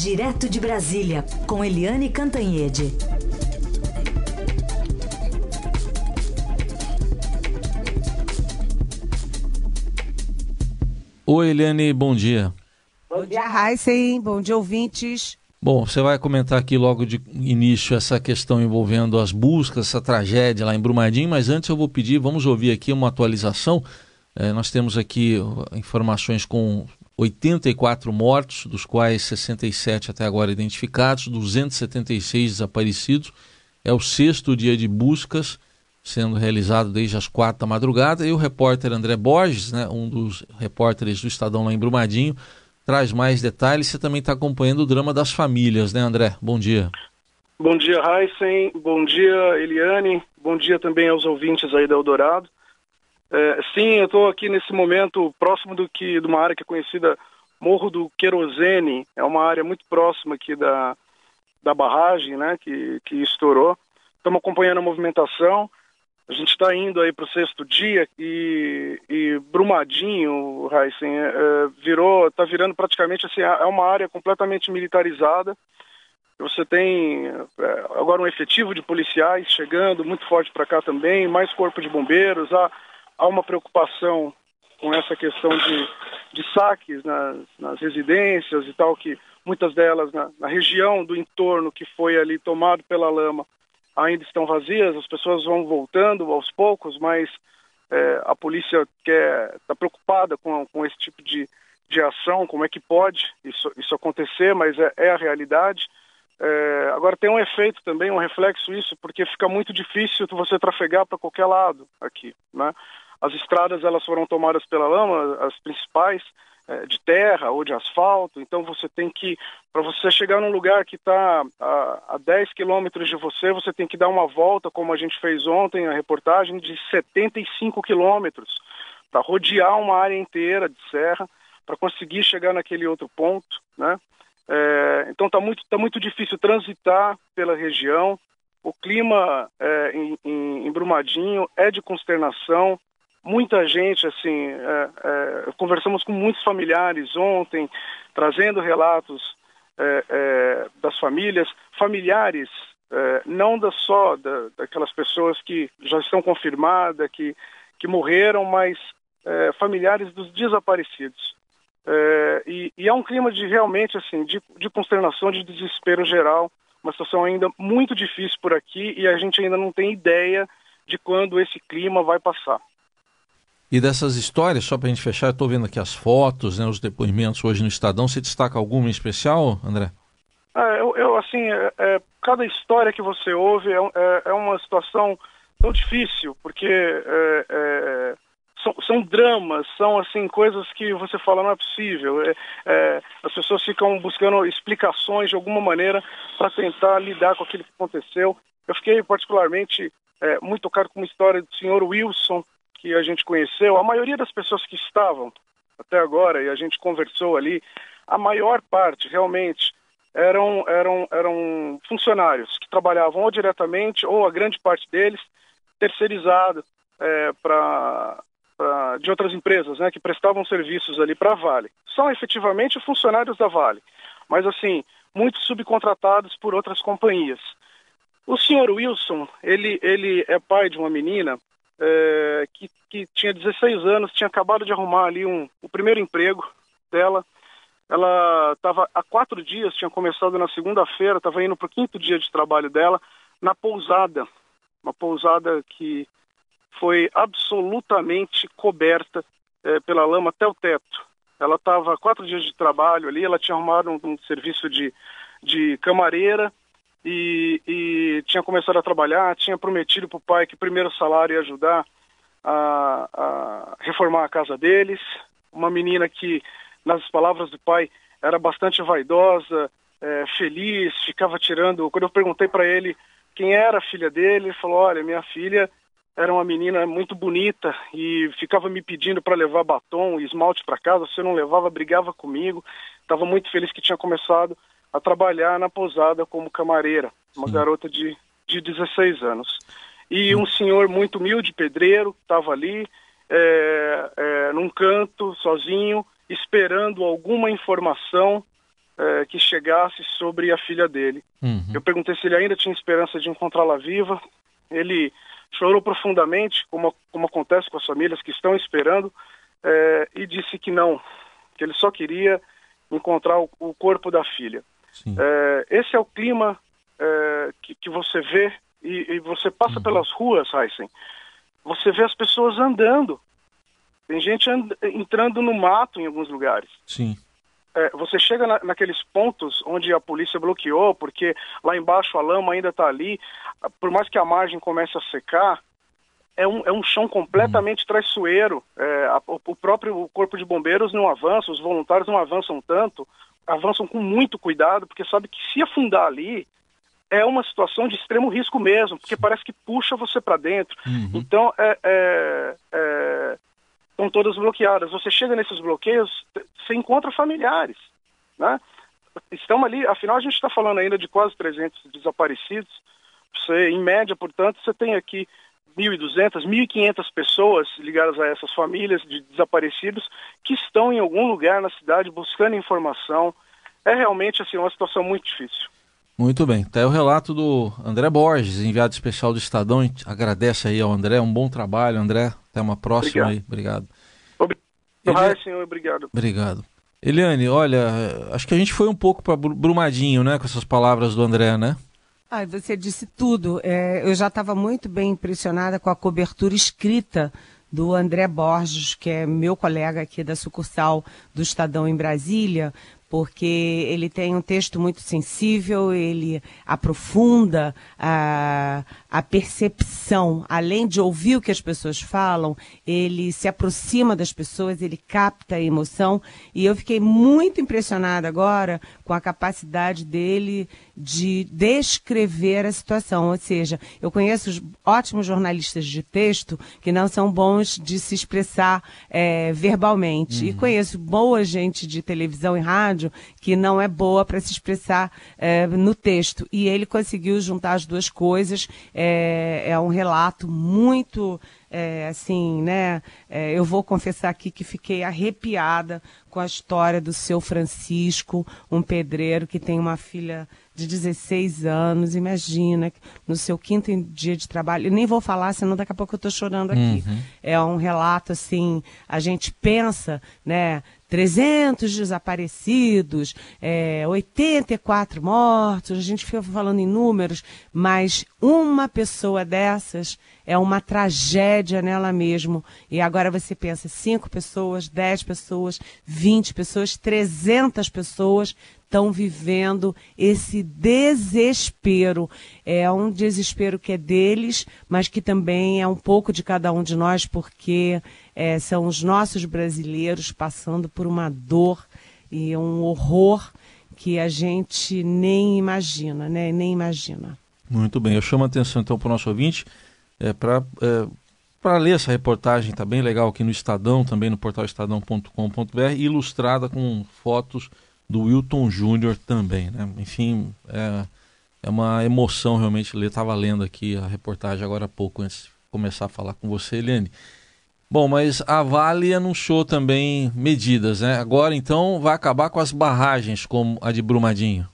Direto de Brasília, com Eliane Cantanhede. Oi, Eliane, bom dia. Bom dia, Heisen. Bom dia, ouvintes. Bom, você vai comentar aqui logo de início essa questão envolvendo as buscas, essa tragédia lá em Brumadinho, mas antes eu vou pedir, vamos ouvir aqui uma atualização. É, nós temos aqui informações com 84 mortos, dos quais 67 até agora identificados, 276 desaparecidos. É o sexto dia de buscas sendo realizado desde as quatro da madrugada. E o repórter André Borges, né, um dos repórteres do Estadão lá em Brumadinho, traz mais detalhes. Você também está acompanhando o drama das famílias, né, André? Bom dia. Bom dia, Heisen. Bom dia, Eliane. Bom dia também aos ouvintes aí da Eldorado. É, sim, eu estou aqui nesse momento próximo do que de uma área que é conhecida Morro do Querosene. É uma área muito próxima aqui da, da barragem, né, que, que estourou. Estamos acompanhando a movimentação. A gente está indo aí para o sexto dia e, e Brumadinho, Heisen, é, é virou, está virando praticamente assim, é uma área completamente militarizada. Você tem é, agora um efetivo de policiais chegando muito forte para cá também, mais corpo de bombeiros. Há, há uma preocupação com essa questão de, de saques nas, nas residências e tal, que muitas delas na, na região do entorno que foi ali tomado pela lama ainda estão vazias, as pessoas vão voltando aos poucos, mas é, a polícia está preocupada com, com esse tipo de, de ação, como é que pode isso, isso acontecer, mas é, é a realidade. É, agora tem um efeito também, um reflexo isso, porque fica muito difícil você trafegar para qualquer lado aqui, né? As estradas elas foram tomadas pela lama, as principais, é, de terra ou de asfalto, então você tem que, para você chegar num lugar que está a, a 10 quilômetros de você, você tem que dar uma volta, como a gente fez ontem, a reportagem, de 75 quilômetros, para rodear uma área inteira de serra, para conseguir chegar naquele outro ponto, né? É, então está muito, tá muito difícil transitar pela região, o clima é, em, em, em Brumadinho é de consternação, muita gente, assim, é, é, conversamos com muitos familiares ontem, trazendo relatos é, é das famílias, familiares, é, não da só da, daquelas pessoas que já estão confirmadas, que, que morreram, mas é, familiares dos desaparecidos. E, e há um clima de realmente, assim, de, de consternação, de desespero geral, uma situação ainda muito difícil por aqui e a gente ainda não tem ideia de quando esse clima vai passar. E dessas histórias, só para a gente fechar, estou vendo aqui as fotos, né, os depoimentos hoje no Estadão. Você destaca alguma em especial, André? É, eu, eu, assim, é, é, cada história que você ouve é, é, é uma situação tão difícil, porque é, são, são, dramas, são assim coisas que você fala não é possível. as pessoas ficam buscando explicações de alguma maneira para tentar lidar com aquilo que aconteceu. Eu fiquei particularmente muito tocado com uma história do senhor Wilson, que a gente conheceu, a maioria das pessoas que estavam até agora e a gente conversou ali, a maior parte realmente eram, eram, eram funcionários que trabalhavam ou diretamente ou a grande parte deles terceirizado é, para de outras empresas, né, que prestavam serviços ali para a Vale. São efetivamente funcionários da Vale, mas assim muitos subcontratados por outras companhias. O senhor Wilson, ele, ele é pai de uma menina é, que, que tinha 16 anos, tinha acabado de arrumar ali um, o primeiro emprego dela. Ela estava há quatro dias, tinha começado na segunda-feira, estava indo para o quinto dia de trabalho dela, na pousada. Uma pousada que foi absolutamente coberta é, pela lama até o teto. Ela estava quatro dias de trabalho ali, ela tinha arrumado um, um serviço de, de camareira, e, e tinha começado a trabalhar, tinha prometido para o pai que o primeiro salário ia ajudar a, a reformar a casa deles. Uma menina que, nas palavras do pai, era bastante vaidosa, é, feliz, ficava tirando. Quando eu perguntei para ele quem era a filha dele, ele falou: Olha, minha filha era uma menina muito bonita e ficava me pedindo para levar batom e esmalte para casa. Se eu não levava, brigava comigo. Estava muito feliz que tinha começado a trabalhar na pousada como camareira, uma Sim. garota de, de 16 anos. E um senhor muito humilde, pedreiro, estava ali, é, é, num canto, sozinho, esperando alguma informação é, que chegasse sobre a filha dele. Uhum. Eu perguntei se ele ainda tinha esperança de encontrá-la viva. Ele chorou profundamente, como, como acontece com as famílias que estão esperando, é, e disse que não, que ele só queria encontrar o, o corpo da filha. É, esse é o clima é, que, que, você vê e, e você passa uhum. pelas ruas, Heisen, você vê as pessoas andando. Tem gente and, entrando no mato em alguns lugares. Sim. É, você chega na, naqueles pontos onde a polícia bloqueou, porque lá embaixo a lama ainda está ali, por mais que a margem comece a secar, é um, é um chão completamente traiçoeiro. É, a, o próprio corpo de bombeiros não avança, os voluntários não avançam tanto, avançam com muito cuidado, porque sabe que se afundar ali é uma situação de extremo risco mesmo, porque parece que puxa você para dentro. Uhum. Então, é, é, é estão todas bloqueadas. Você chega nesses bloqueios, você encontra familiares, né? Estão ali, afinal a gente está falando ainda de quase 300 desaparecidos. Você, em média, portanto, você tem aqui 1.200, 1.500 pessoas ligadas a essas famílias de desaparecidos que estão em algum lugar na cidade buscando informação. É realmente assim uma situação muito difícil. Muito bem. Tá aí o relato do André Borges, enviado especial do Estadão. Agradece aí ao André, um bom trabalho, André. Até uma próxima obrigado. aí. Obrigado. Obrigado, Eli... senhor. Obrigado. Obrigado. Eliane, olha, acho que a gente foi um pouco para Brumadinho, né, com essas palavras do André, né? Ah, você disse tudo. É, eu já estava muito bem impressionada com a cobertura escrita do André Borges, que é meu colega aqui da sucursal do Estadão em Brasília, porque ele tem um texto muito sensível, ele aprofunda a, a percepção, além de ouvir o que as pessoas falam, ele se aproxima das pessoas, ele capta a emoção, e eu fiquei muito impressionada agora com a capacidade dele de descrever a situação, ou seja, eu conheço ótimos jornalistas de texto que não são bons de se expressar é, verbalmente, uhum. e conheço boa gente de televisão e rádio que não é boa para se expressar é, no texto. E ele conseguiu juntar as duas coisas. É, é um relato muito é, assim, né? É, eu vou confessar aqui que fiquei arrepiada com a história do seu Francisco, um pedreiro que tem uma filha de 16 anos, imagina, no seu quinto dia de trabalho, eu nem vou falar, senão daqui a pouco eu estou chorando aqui. Uhum. É um relato assim, a gente pensa, né, 300 desaparecidos, é, 84 mortos, a gente fica falando em números, mas uma pessoa dessas é uma tragédia nela mesmo. E agora você pensa, 5 pessoas, 10 pessoas, 20 pessoas, 300 pessoas estão vivendo esse desespero. É um desespero que é deles, mas que também é um pouco de cada um de nós, porque é, são os nossos brasileiros passando por uma dor e um horror que a gente nem imagina, né? Nem imagina. Muito bem, eu chamo a atenção então para o nosso ouvinte é, para é, ler essa reportagem, está bem legal aqui no Estadão, também no portal estadão.com.br, ilustrada com fotos do Wilton Júnior também, né? Enfim, é, é uma emoção realmente ler. Estava lendo aqui a reportagem agora há pouco, antes de começar a falar com você, Eliane. Bom, mas a Vale anunciou também medidas, né? Agora então vai acabar com as barragens, como a de Brumadinho.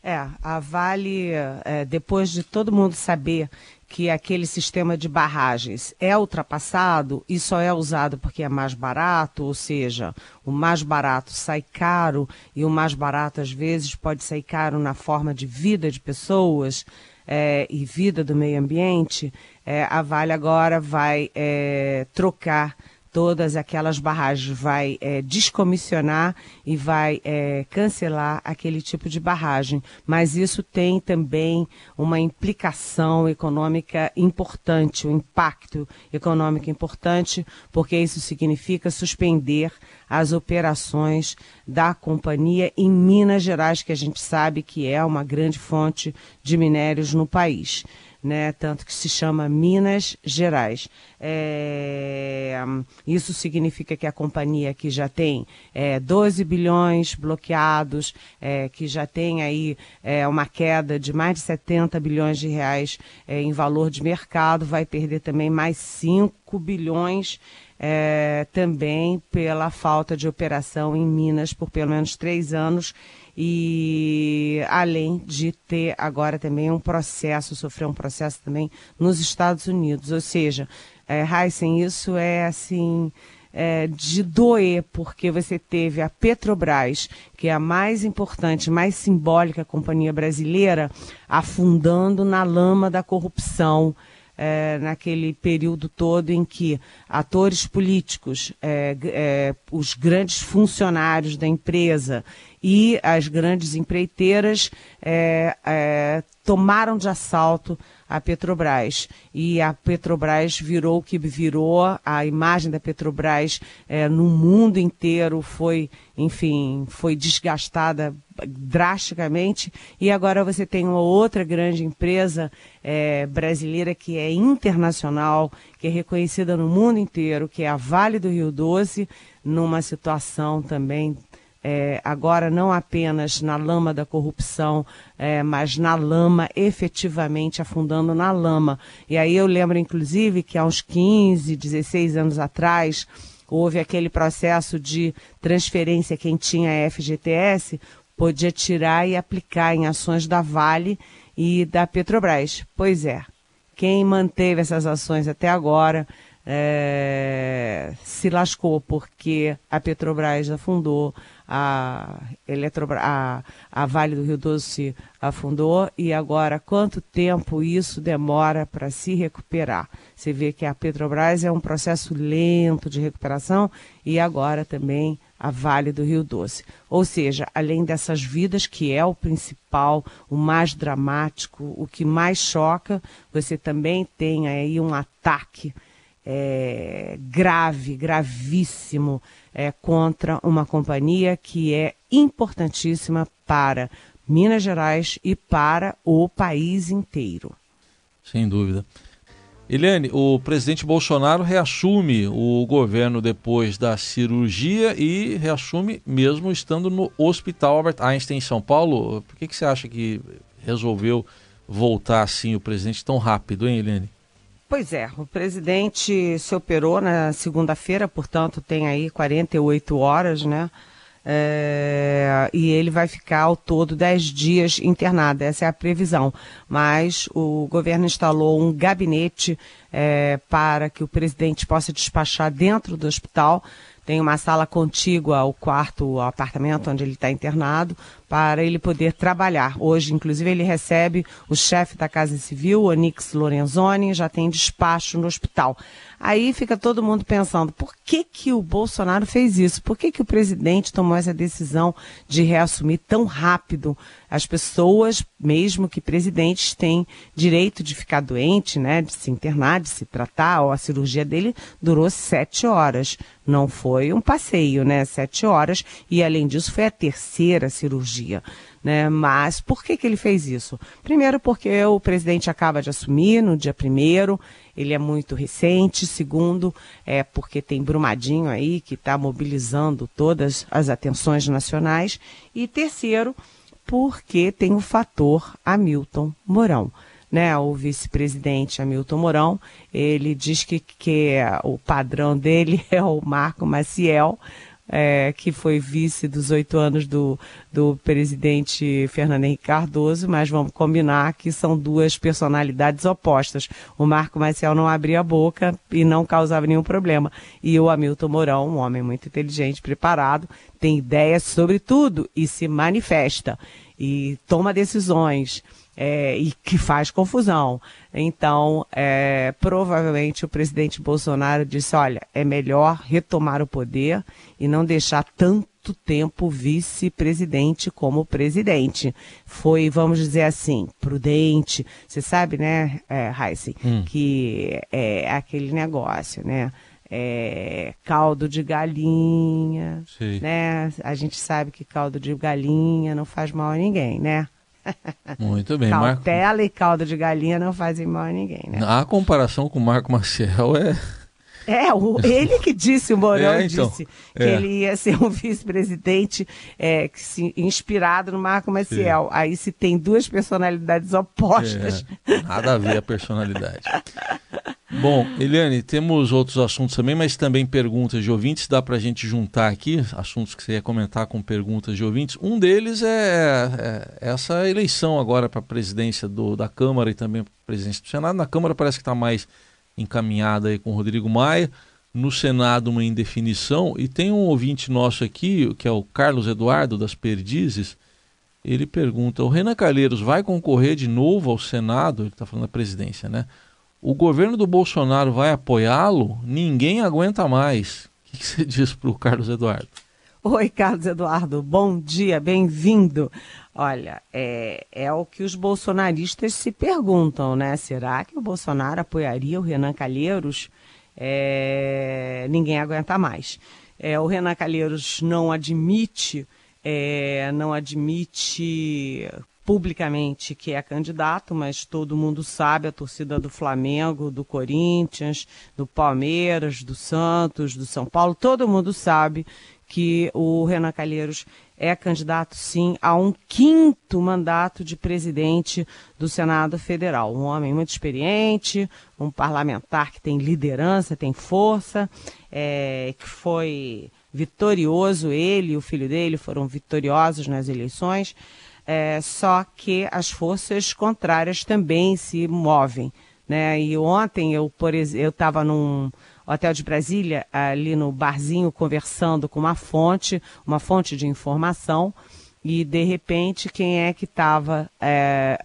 É, a Vale, é, depois de todo mundo saber que aquele sistema de barragens é ultrapassado e só é usado porque é mais barato, ou seja, o mais barato sai caro e o mais barato às vezes pode sair caro na forma de vida de pessoas é, e vida do meio ambiente, é, a Vale agora vai é, trocar todas aquelas barragens, vai é, descomissionar e vai é, cancelar aquele tipo de barragem. Mas isso tem também uma implicação econômica importante, um impacto econômico importante, porque isso significa suspender as operações da companhia em Minas Gerais, que a gente sabe que é uma grande fonte de minérios no país né? Tanto que se chama Minas Gerais. É, isso significa que a companhia que já tem é, 12 bilhões bloqueados, é, que já tem aí é, uma queda de mais de 70 bilhões de reais é, em valor de mercado, vai perder também mais 5 bilhões é, também pela falta de operação em Minas por pelo menos três anos e além de ter agora também um processo, sofrer um processo também nos Estados Unidos. Ou seja, é, Heisen, isso é assim. É, de doer, porque você teve a Petrobras, que é a mais importante, mais simbólica companhia brasileira, afundando na lama da corrupção, é, naquele período todo em que atores políticos, é, é, os grandes funcionários da empresa e as grandes empreiteiras é, é, tomaram de assalto a Petrobras. E a Petrobras virou o que virou, a imagem da Petrobras é, no mundo inteiro foi, enfim, foi desgastada drasticamente. E agora você tem uma outra grande empresa é, brasileira que é internacional, que é reconhecida no mundo inteiro, que é a Vale do Rio Doce, numa situação também é, agora não apenas na lama da corrupção, é, mas na lama, efetivamente afundando na lama. E aí eu lembro, inclusive, que há uns 15, 16 anos atrás, houve aquele processo de transferência, quem tinha FGTS podia tirar e aplicar em ações da Vale e da Petrobras. Pois é, quem manteve essas ações até agora é, se lascou, porque a Petrobras afundou, a, Eletrobras, a, a Vale do Rio Doce afundou e agora quanto tempo isso demora para se recuperar? Você vê que a Petrobras é um processo lento de recuperação e agora também a Vale do Rio Doce. Ou seja, além dessas vidas, que é o principal, o mais dramático, o que mais choca, você também tem aí um ataque é, grave, gravíssimo é, contra uma companhia que é importantíssima para Minas Gerais e para o país inteiro. Sem dúvida. Eliane, o presidente Bolsonaro reassume o governo depois da cirurgia e reassume mesmo estando no Hospital Albert Einstein em São Paulo. Por que, que você acha que resolveu voltar assim o presidente tão rápido, hein, Eliane? Pois é, o presidente se operou na segunda-feira, portanto tem aí 48 horas, né? É, e ele vai ficar ao todo 10 dias internado, essa é a previsão. Mas o governo instalou um gabinete é, para que o presidente possa despachar dentro do hospital tem uma sala contígua ao quarto, ao apartamento onde ele está internado, para ele poder trabalhar. Hoje, inclusive, ele recebe o chefe da Casa Civil, Onix Lorenzoni, já tem despacho no hospital. Aí fica todo mundo pensando, por que que o Bolsonaro fez isso? Por que que o presidente tomou essa decisão de reassumir tão rápido? As pessoas, mesmo que presidentes, têm direito de ficar doente, né, de se internar, de se tratar. A cirurgia dele durou sete horas. Não foi um passeio, né? Sete horas. E além disso, foi a terceira cirurgia. Né? Mas por que, que ele fez isso? Primeiro, porque o presidente acaba de assumir no dia primeiro, ele é muito recente. Segundo, é porque tem Brumadinho aí que está mobilizando todas as atenções nacionais. E terceiro, porque tem o fator Hamilton Mourão. Né, o vice-presidente Hamilton Mourão, ele diz que, que o padrão dele é o Marco Maciel, é, que foi vice dos oito anos do, do presidente Fernando Henrique Cardoso, mas vamos combinar que são duas personalidades opostas. O Marco Maciel não abria a boca e não causava nenhum problema. E o Hamilton Mourão, um homem muito inteligente, preparado, tem ideias sobre tudo e se manifesta e toma decisões é, e que faz confusão. Então, é, provavelmente o presidente Bolsonaro disse: olha, é melhor retomar o poder e não deixar tanto tempo vice-presidente como presidente. Foi, vamos dizer assim, prudente. Você sabe, né, é, Heisen, hum. que é aquele negócio, né? É, caldo de galinha, Sim. né? A gente sabe que caldo de galinha não faz mal a ninguém, né? Muito bem. Cautela Marco... e caldo de galinha não fazem mal a ninguém, né? A comparação com o Marco Maciel é... É, o, ele que disse, o Mourão é, então, disse que é. ele ia ser um vice-presidente é, inspirado no Marco Maciel. Sim. Aí se tem duas personalidades opostas. É, nada a ver a personalidade. Bom, Eliane, temos outros assuntos também, mas também perguntas de ouvintes. Dá para a gente juntar aqui assuntos que você ia comentar com perguntas de ouvintes. Um deles é, é essa eleição agora para a presidência do, da Câmara e também para a presidência do Senado. Na Câmara parece que está mais encaminhada aí com o Rodrigo Maia. No Senado, uma indefinição. E tem um ouvinte nosso aqui, que é o Carlos Eduardo das Perdizes. Ele pergunta: o Renan Calheiros vai concorrer de novo ao Senado? Ele está falando da presidência, né? O governo do Bolsonaro vai apoiá-lo, ninguém aguenta mais. O que você diz para o Carlos Eduardo? Oi, Carlos Eduardo, bom dia, bem-vindo. Olha, é, é o que os bolsonaristas se perguntam, né? Será que o Bolsonaro apoiaria o Renan Calheiros? É, ninguém aguenta mais. É, o Renan Calheiros não admite, é, não admite publicamente que é candidato, mas todo mundo sabe, a torcida do Flamengo, do Corinthians, do Palmeiras, do Santos, do São Paulo, todo mundo sabe que o Renan Calheiros é candidato, sim, a um quinto mandato de presidente do Senado Federal. Um homem muito experiente, um parlamentar que tem liderança, tem força, é, que foi vitorioso, ele e o filho dele foram vitoriosos nas eleições. É, só que as forças contrárias também se movem. Né? E ontem eu, eu estava num hotel de Brasília, ali no barzinho, conversando com uma fonte, uma fonte de informação, e de repente quem é que estava é,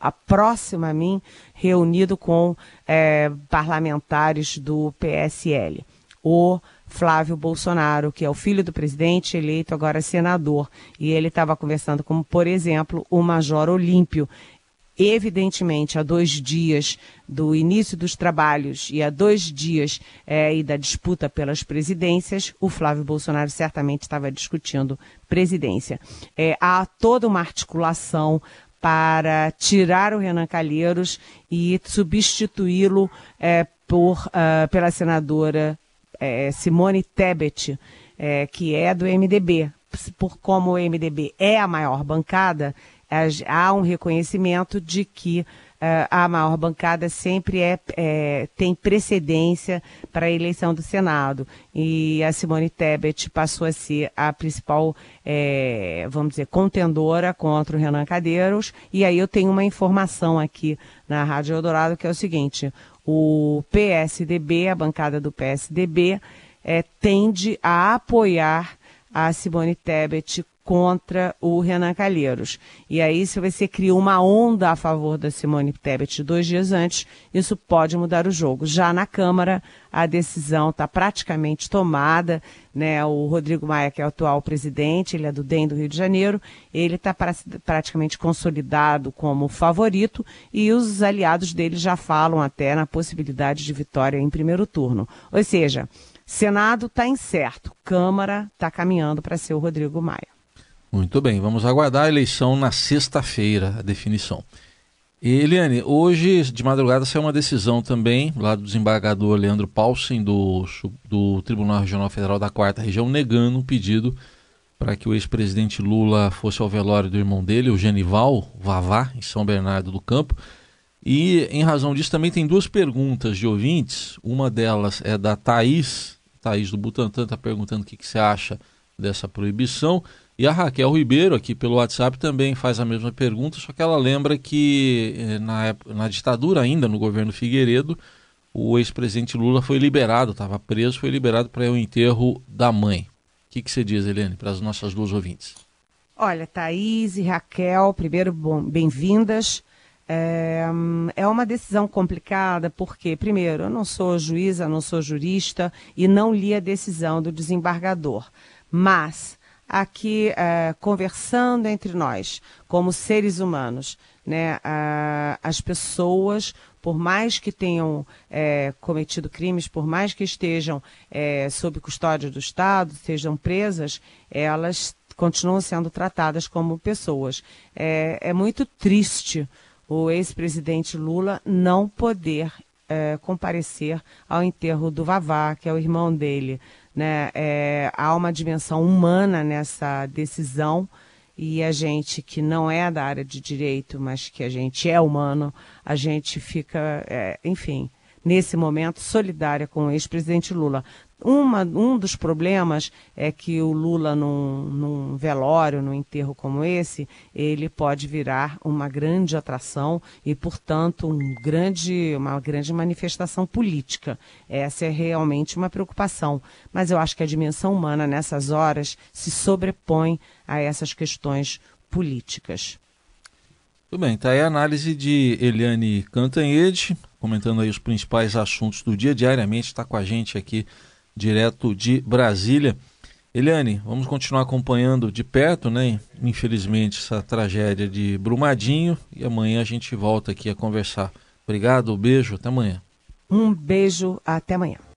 a próxima a mim, reunido com é, parlamentares do PSL. O Flávio Bolsonaro, que é o filho do presidente, eleito agora senador. E ele estava conversando com, por exemplo, o Major Olímpio. Evidentemente, há dois dias do início dos trabalhos e há dois dias é, e da disputa pelas presidências, o Flávio Bolsonaro certamente estava discutindo presidência. É, há toda uma articulação para tirar o Renan Calheiros e substituí-lo é, por, uh, pela senadora é, Simone Tebet, é, que é do MDB. Por como o MDB é a maior bancada, há um reconhecimento de que Uh, a maior bancada sempre é, é, tem precedência para a eleição do Senado. E a Simone Tebet passou a ser a principal, é, vamos dizer, contendora contra o Renan Cadeiros. E aí eu tenho uma informação aqui na Rádio Eldorado que é o seguinte: o PSDB, a bancada do PSDB, é, tende a apoiar a Simone Tebet contra o Renan Calheiros. E aí, se você cria uma onda a favor da Simone Tebet dois dias antes, isso pode mudar o jogo. Já na Câmara, a decisão está praticamente tomada. Né? O Rodrigo Maia, que é o atual presidente, ele é do DEM do Rio de Janeiro, ele está pra, praticamente consolidado como favorito e os aliados dele já falam até na possibilidade de vitória em primeiro turno. Ou seja, Senado está incerto, Câmara está caminhando para ser o Rodrigo Maia. Muito bem, vamos aguardar a eleição na sexta-feira, a definição. E, Eliane, hoje de madrugada saiu uma decisão também lá do desembargador Leandro Paulsen, do, do Tribunal Regional Federal da Quarta Região, negando um pedido para que o ex-presidente Lula fosse ao velório do irmão dele, o Genival Vavá, em São Bernardo do Campo. E em razão disso também tem duas perguntas de ouvintes. Uma delas é da Thaís, Thaís do Butantan, está perguntando o que, que você acha dessa proibição. E a Raquel Ribeiro, aqui pelo WhatsApp, também faz a mesma pergunta, só que ela lembra que eh, na, época, na ditadura ainda, no governo Figueiredo, o ex-presidente Lula foi liberado, estava preso, foi liberado para o enterro da mãe. O que, que você diz, Helene, para as nossas duas ouvintes? Olha, Thaís e Raquel, primeiro, bem-vindas. É, é, uma decisão complicada porque, primeiro, eu não sou juíza, não sou jurista e não li a decisão do desembargador. Mas aqui uh, conversando entre nós, como seres humanos. Né? Uh, as pessoas, por mais que tenham é, cometido crimes, por mais que estejam é, sob custódia do Estado, sejam presas, elas continuam sendo tratadas como pessoas. É, é muito triste o ex-presidente Lula não poder comparecer ao enterro do Vavá, que é o irmão dele. Né? É, há uma dimensão humana nessa decisão e a gente que não é da área de direito, mas que a gente é humano, a gente fica, é, enfim, nesse momento, solidária com o ex-presidente Lula. Uma, um dos problemas é que o Lula, num, num, velório, num enterro como esse, ele pode virar uma grande atração e, portanto, um grande, uma grande manifestação política. Essa é realmente uma preocupação. Mas eu acho que a dimensão humana, nessas horas, se sobrepõe a essas questões políticas. Tudo bem, está aí a análise de Eliane Cantanhede, comentando aí os principais assuntos do dia. Diariamente está com a gente aqui direto de Brasília. Eliane, vamos continuar acompanhando de perto, né? Infelizmente, essa tragédia de Brumadinho e amanhã a gente volta aqui a conversar. Obrigado, beijo, até amanhã. Um beijo, até amanhã.